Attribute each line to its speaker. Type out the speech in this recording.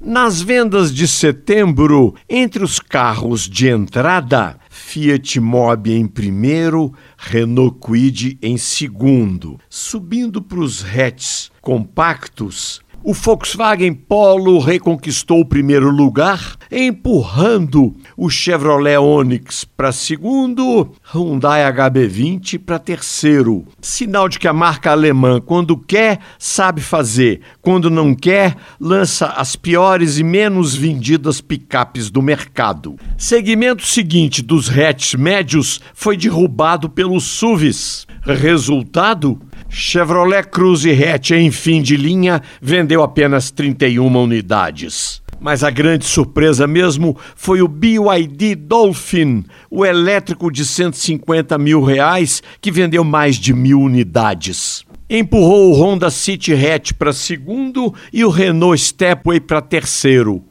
Speaker 1: Nas vendas de setembro, entre os carros de entrada, Fiat Mobi em primeiro, Renault Kwid em segundo. Subindo para os hatches compactos, o Volkswagen Polo reconquistou o primeiro lugar, empurrando o Chevrolet Onix para segundo, Hyundai HB20 para terceiro. Sinal de que a marca alemã, quando quer, sabe fazer, quando não quer, lança as piores e menos vendidas picapes do mercado. Segmento seguinte dos hatches médios foi derrubado pelos SUVs. Resultado? Chevrolet Cruze Hatch em fim de linha vendeu apenas 31 unidades. Mas a grande surpresa mesmo foi o BYD Dolphin, o elétrico de 150 mil reais, que vendeu mais de mil unidades. Empurrou o Honda City Hatch para segundo e o Renault Stepway para terceiro.